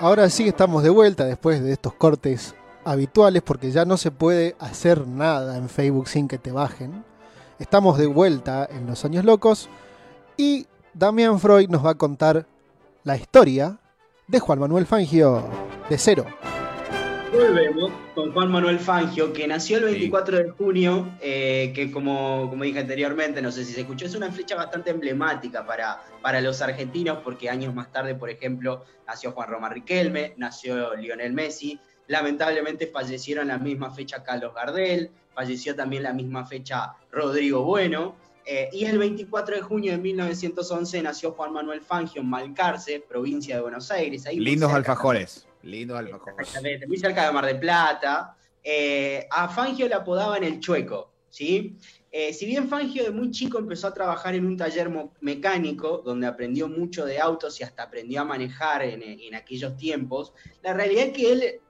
ahora sí estamos de vuelta después de estos cortes habituales porque ya no se puede hacer nada en Facebook sin que te bajen. Estamos de vuelta en Los Años Locos y Damián Freud nos va a contar la historia de Juan Manuel Fangio de cero. Volvemos con Juan Manuel Fangio, que nació el 24 de junio, eh, que como, como dije anteriormente, no sé si se escuchó, es una fecha bastante emblemática para, para los argentinos, porque años más tarde, por ejemplo, nació Juan Román Riquelme, nació Lionel Messi, lamentablemente fallecieron la misma fecha Carlos Gardel, falleció también la misma fecha Rodrigo Bueno, eh, y el 24 de junio de 1911 nació Juan Manuel Fangio en Malcarce, provincia de Buenos Aires. Lindos alfajores. Lindos alfajores. Exactamente, muy cerca de Mar del Plata. Eh, a Fangio le apodaban el Chueco, ¿sí? Eh, si bien Fangio de muy chico empezó a trabajar en un taller mecánico, donde aprendió mucho de autos y hasta aprendió a manejar en, en aquellos tiempos, la realidad es que él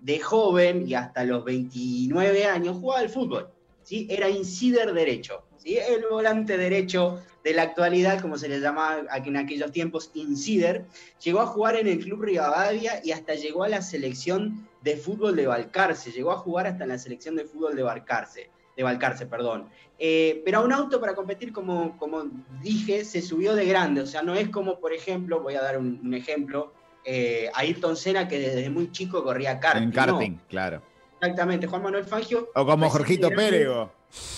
de joven y hasta los 29 años jugaba al fútbol, ¿sí? Era insider derecho, ¿sí? El volante derecho de la actualidad, como se le llamaba en aquellos tiempos, Insider, llegó a jugar en el Club Rivadavia y hasta llegó a la selección de fútbol de Balcarce, llegó a jugar hasta en la selección de fútbol de Balcarce, de Balcarce, perdón. Eh, pero a un auto para competir, como, como dije, se subió de grande, o sea, no es como, por ejemplo, voy a dar un, ejemplo, eh, Ayrton Senna que desde muy chico corría karting. En karting, claro. Exactamente, Juan Manuel Fangio. O como Jorgito Pérego.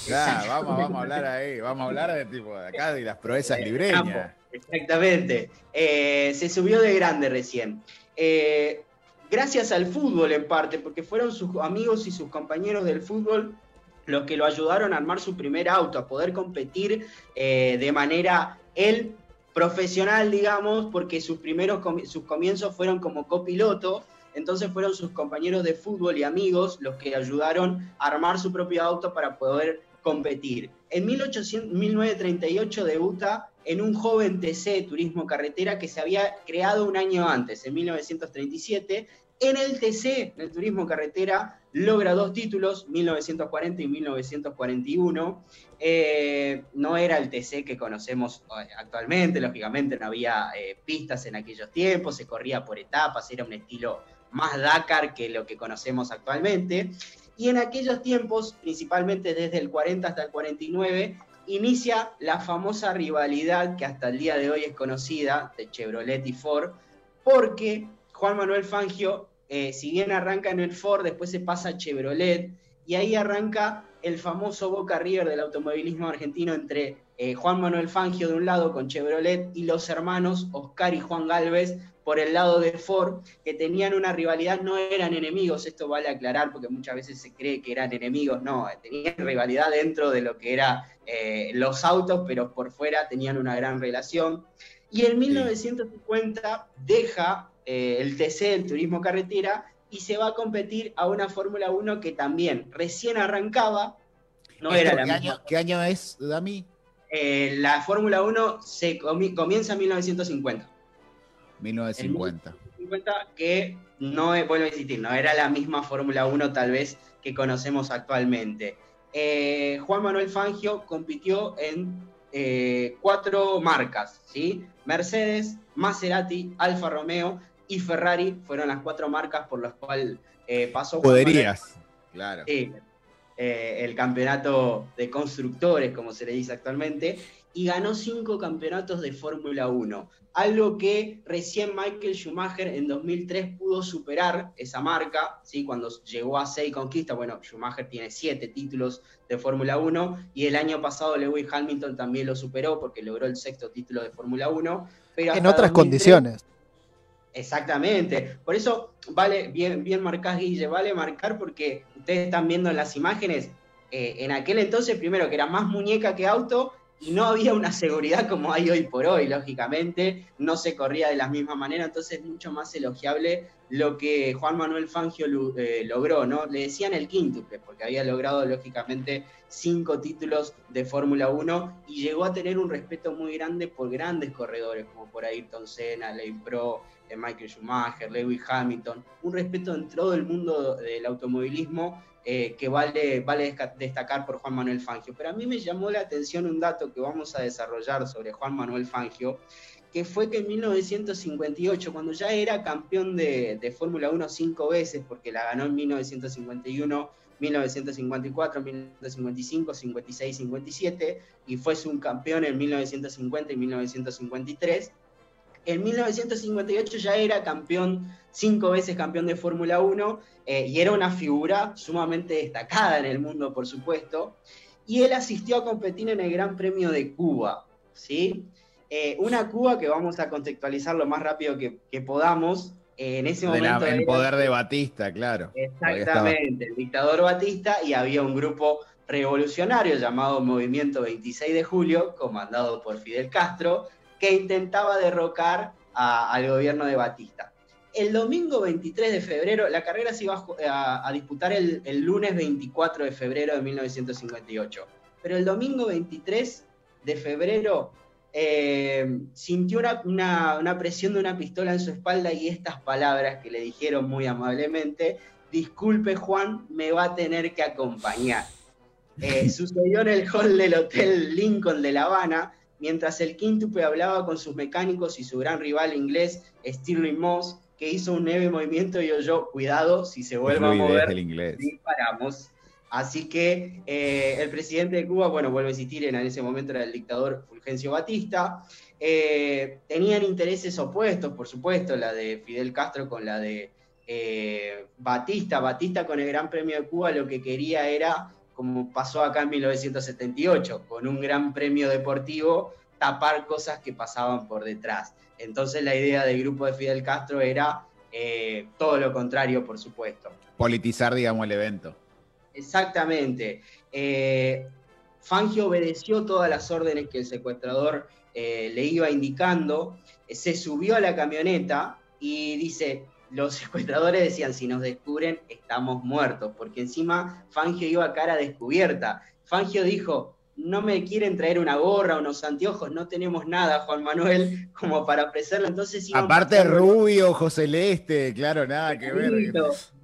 Claro, vamos, vamos a hablar ahí, vamos a hablar de tipo de acá de las proezas libreñas. Exactamente. Eh, se subió de grande recién. Eh, gracias al fútbol en parte, porque fueron sus amigos y sus compañeros del fútbol los que lo ayudaron a armar su primer auto, a poder competir eh, de manera él profesional, digamos, porque sus primeros sus comienzos fueron como copiloto entonces fueron sus compañeros de fútbol y amigos los que ayudaron a armar su propio auto para poder competir. En 1938 debuta en un joven TC Turismo Carretera que se había creado un año antes, en 1937. En el TC, en el Turismo Carretera, logra dos títulos, 1940 y 1941. Eh, no era el TC que conocemos eh, actualmente, lógicamente no había eh, pistas en aquellos tiempos, se corría por etapas, era un estilo más Dakar que lo que conocemos actualmente. Y en aquellos tiempos, principalmente desde el 40 hasta el 49, inicia la famosa rivalidad que hasta el día de hoy es conocida de Chevrolet y Ford, porque Juan Manuel Fangio, eh, si bien arranca en el Ford, después se pasa a Chevrolet, y ahí arranca el famoso Boca River del automovilismo argentino entre eh, Juan Manuel Fangio de un lado con Chevrolet y los hermanos Oscar y Juan Galvez por el lado de Ford, que tenían una rivalidad, no eran enemigos, esto vale aclarar porque muchas veces se cree que eran enemigos, no, tenían rivalidad dentro de lo que eran eh, los autos, pero por fuera tenían una gran relación. Y en 1950 deja eh, el TC, el turismo carretera, y se va a competir a una Fórmula 1 que también recién arrancaba. No era la ¿qué, año, ¿Qué año es, Dami? Eh, la Fórmula 1 se comienza en 1950. 1950. que no, vuelvo a insistir, no era la misma Fórmula 1 tal vez que conocemos actualmente. Eh, Juan Manuel Fangio compitió en eh, cuatro marcas, ¿sí? Mercedes, Maserati, Alfa Romeo y Ferrari fueron las cuatro marcas por las cuales eh, pasó. Poderías, claro. el campeonato de constructores, como se le dice actualmente, y ganó cinco campeonatos de Fórmula 1, algo que recién Michael Schumacher en 2003 pudo superar esa marca, ¿sí? cuando llegó a seis conquistas, bueno, Schumacher tiene siete títulos de Fórmula 1 y el año pasado Lewis Hamilton también lo superó porque logró el sexto título de Fórmula 1. Pero en otras condiciones. Exactamente. Por eso vale, bien, bien marcás, Guille, vale marcar porque ustedes están viendo en las imágenes, eh, en aquel entonces, primero que era más muñeca que auto, y no había una seguridad como hay hoy por hoy, lógicamente, no se corría de la misma manera, entonces es mucho más elogiable lo que Juan Manuel Fangio eh, logró, ¿no? Le decían el quíntuple, porque había logrado, lógicamente, cinco títulos de Fórmula 1 y llegó a tener un respeto muy grande por grandes corredores, como por Ayrton Senna, Lane Pro, eh, Michael Schumacher, Lewis Hamilton, un respeto en todo el mundo del automovilismo eh, que vale, vale destacar por Juan Manuel Fangio. Pero a mí me llamó la atención un dato que vamos a desarrollar sobre Juan Manuel Fangio, que fue que en 1958, cuando ya era campeón de, de Fórmula 1 cinco veces, porque la ganó en 1951, 1954, 1955, 56, 57, y fue subcampeón en 1950 y 1953. En 1958 ya era campeón, cinco veces campeón de Fórmula 1, eh, y era una figura sumamente destacada en el mundo, por supuesto. Y él asistió a competir en el Gran Premio de Cuba, ¿sí? Eh, una Cuba que vamos a contextualizar lo más rápido que, que podamos, en ese momento. el poder de Batista, claro. Exactamente, el dictador Batista, y había un grupo revolucionario llamado Movimiento 26 de Julio, comandado por Fidel Castro, que intentaba derrocar al gobierno de Batista. El domingo 23 de febrero, la carrera se iba a, disputar el, lunes 24 de febrero de 1958, pero el domingo 23 de febrero eh, sintió una, presión de una pistola en su espalda y estas palabras que le dijeron muy amablemente, disculpe Juan, me va a tener que acompañar. Eh, sucedió en el hall del Hotel Lincoln de La Habana, mientras el quíntuple hablaba con sus mecánicos y su gran rival inglés, Stirling Moss, que hizo un leve movimiento y oyó, cuidado, si se vuelve a mover, disparamos. Así que eh, el presidente de Cuba, bueno, vuelve a existir, en ese momento era el dictador Fulgencio Batista. Eh, tenían intereses opuestos, por supuesto, la de Fidel Castro con la de eh, Batista. Batista con el Gran Premio de Cuba lo que quería era, como pasó acá en 1978, con un Gran Premio deportivo, tapar cosas que pasaban por detrás. Entonces la idea del grupo de Fidel Castro era todo lo contrario, por supuesto. Politizar, digamos, el evento. Exactamente. Eh, Fangio obedeció todas las órdenes que el secuestrador eh, le iba indicando, se subió a la camioneta y dice, los secuestradores decían, si nos descubren, estamos muertos, porque encima Fangio iba a cara descubierta. Fangio dijo, no me quieren traer una gorra, unos anteojos, no tenemos nada, Juan Manuel, como para ofrecerlo. Entonces, Aparte rubio, ojo celeste, claro, nada que ver.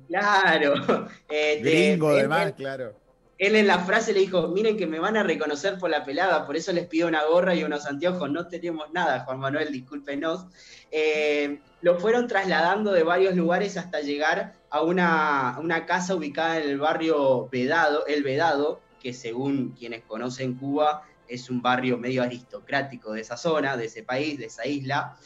Claro. Este, Gringo, además, claro. Él en la frase le dijo, miren que me van a reconocer por la pelada, por eso les pido una gorra y unos anteojos, no tenemos nada, Juan Manuel, discúlpenos. Eh, lo fueron trasladando de varios lugares hasta llegar a una, una, casa ubicada en el barrio Vedado, El Vedado, que según quienes conocen Cuba es un barrio medio aristocrático de esa zona, de ese país, de esa isla.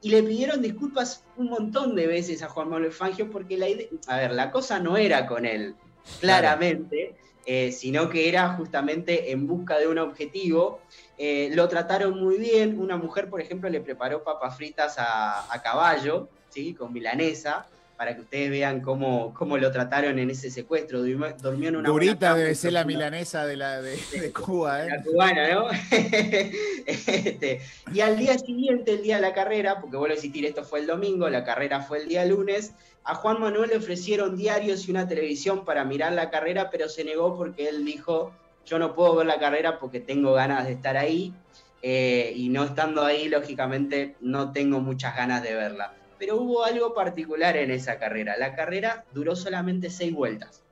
Y le pidieron disculpas un montón de veces a Juan Manuel Fangio porque la idea, a ver, la cosa no era con él, claramente, eh, sino que era justamente en busca de un objetivo. Eh, lo trataron muy bien, una mujer, por ejemplo, le preparó papas fritas a, a caballo, ¿sí? con milanesa, para que ustedes vean cómo, cómo lo trataron en ese secuestro. Durmió en una Durita debe ser la milanesa de, la, de, Cuba. ¿eh? La cubana, ¿no? Este, y al día siguiente, el día de la carrera, porque vuelvo a insistir, esto fue el domingo, la carrera fue el día lunes, a Juan Manuel le ofrecieron diarios y una televisión para mirar la carrera, pero se negó porque él dijo, yo no puedo ver la carrera porque tengo ganas de estar ahí, eh, y no estando ahí, lógicamente, no tengo muchas ganas de verla pero hubo algo particular en esa carrera. La carrera duró solamente seis vueltas.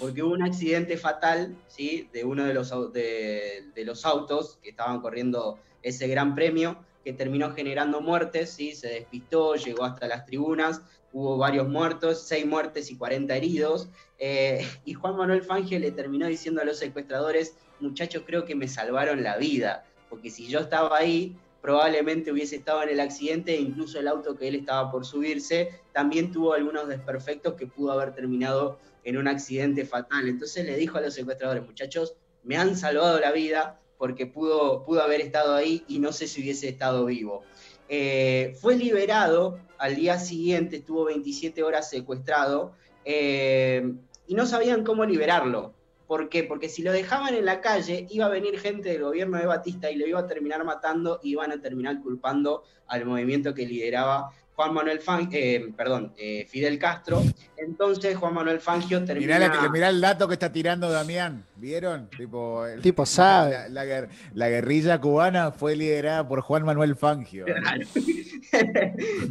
Porque hubo un accidente fatal ¿sí? de uno de los, de, los autos que estaban corriendo ese gran premio, que terminó generando muertes, ¿sí? se despistó, llegó hasta las tribunas, hubo varios muertos, seis muertes y 40 heridos. Eh, y Juan Manuel Fangio le terminó diciendo a los secuestradores, muchachos, creo que me salvaron la vida, porque si yo estaba ahí, probablemente hubiese estado en el accidente e incluso el auto que él estaba por subirse también tuvo algunos desperfectos que pudo haber terminado en un accidente fatal. Entonces le dijo a los secuestradores, muchachos, me han salvado la vida porque pudo, pudo haber estado ahí y no sé si hubiese estado vivo. Eh, fue liberado al día siguiente, estuvo 27 horas secuestrado eh, y no sabían cómo liberarlo. ¿Por qué? Porque si lo dejaban en la calle, iba a venir gente del gobierno de Batista y lo iba a terminar matando y iban a terminar culpando al movimiento que lideraba Juan Manuel Fangio, eh, perdón, eh, Fidel Castro. Entonces Juan Manuel Fangio termina... Mirá, el dato que está tirando Damián, ¿vieron? Tipo, tipo sabe. La, guerrilla cubana fue liderada por Juan Manuel Fangio.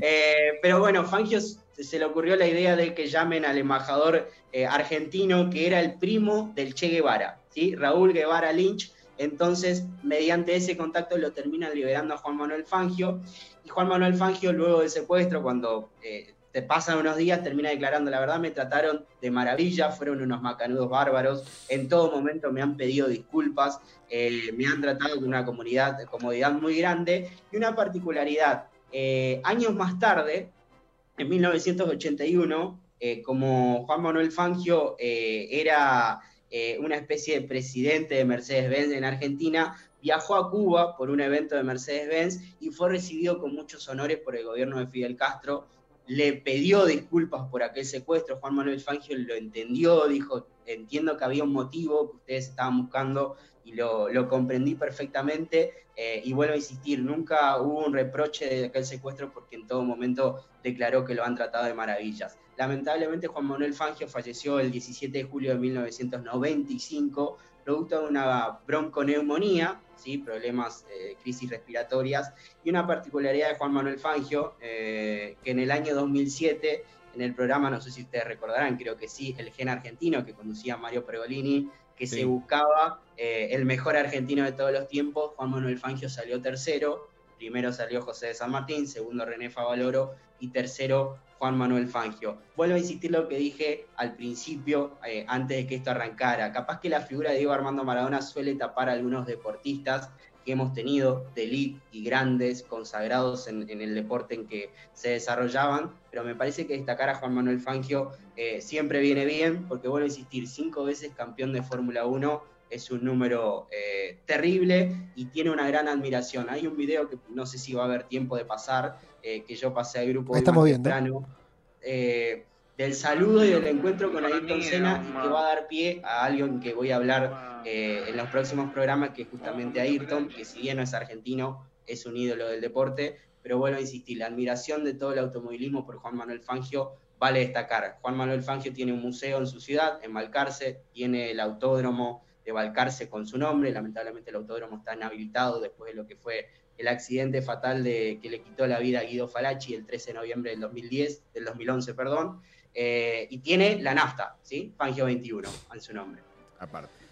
Eh, pero bueno, Fangio se le ocurrió la idea de que llamen al embajador argentino que era el primo del Che Guevara, ¿sí? Raúl Guevara Lynch, Entonces, mediante ese contacto lo terminan liberando a Juan Manuel Fangio. Y Juan Manuel Fangio, luego del secuestro, cuando eh, te pasan unos días, termina declarando, la verdad me trataron de maravilla, fueron unos macanudos bárbaros, en todo momento me han pedido disculpas, eh, me han tratado con una comunidad, comodidad muy grande y una particularidad. Eh, años más tarde, en 1981, eh, como Juan Manuel Fangio era una especie de presidente de Mercedes-Benz en Argentina, viajó a Cuba por un evento de Mercedes-Benz y fue recibido con muchos honores por el gobierno de Fidel Castro. Le pidió disculpas por aquel secuestro, Juan Manuel Fangio lo entendió, dijo, entiendo que había un motivo que ustedes estaban buscando y lo, comprendí perfectamente. Eh, y vuelvo a insistir, nunca hubo un reproche de aquel secuestro porque en todo momento declaró que lo han tratado de maravillas. Lamentablemente Juan Manuel Fangio falleció el 17 de julio de 1995 producto de una bronconeumonía, ¿sí? problemas, eh, crisis respiratorias, y una particularidad de Juan Manuel Fangio, eh, que en el año 2007, en el programa, no sé si ustedes recordarán, creo que sí, El Gen Argentino, que conducía Mario Pregolini, que se buscaba eh, el mejor argentino de todos los tiempos, Juan Manuel Fangio salió tercero, primero salió José de San Martín, segundo René Favaloro y tercero Juan Manuel Fangio. Vuelvo a insistir lo que dije al principio, eh, antes de que esto arrancara. Capaz que la figura de Diego Armando Maradona suele tapar a algunos deportistas que hemos tenido de elite y grandes, consagrados en, el deporte en que se desarrollaban, pero me parece que destacar a Juan Manuel Fangio eh, siempre viene bien, porque vuelvo a insistir, cinco veces campeón de Fórmula 1 es un número eh, terrible y tiene una gran admiración. Hay un video que no sé si va a haber tiempo de pasar, eh, que yo pasé al grupo Estamos viendo. Eh, del saludo y del encuentro con Ayrton Senna y que va a dar pie a alguien que voy a hablar en los próximos programas, que es justamente Ayrton, que si bien no es argentino, es un ídolo del deporte, pero vuelvo a insistir, la admiración de todo el automovilismo por Juan Manuel Fangio vale destacar. Juan Manuel Fangio tiene un museo en su ciudad, en Malcarce, tiene el autódromo de Balcarce con su nombre. Lamentablemente el autódromo está inhabilitado después de lo que fue el accidente fatal de, que le quitó la vida a Guido Falacci el 13 de noviembre del 2010, del 2011, perdón. Eh, y tiene la nafta, ¿sí? Fangio 21 en su nombre. Aparte.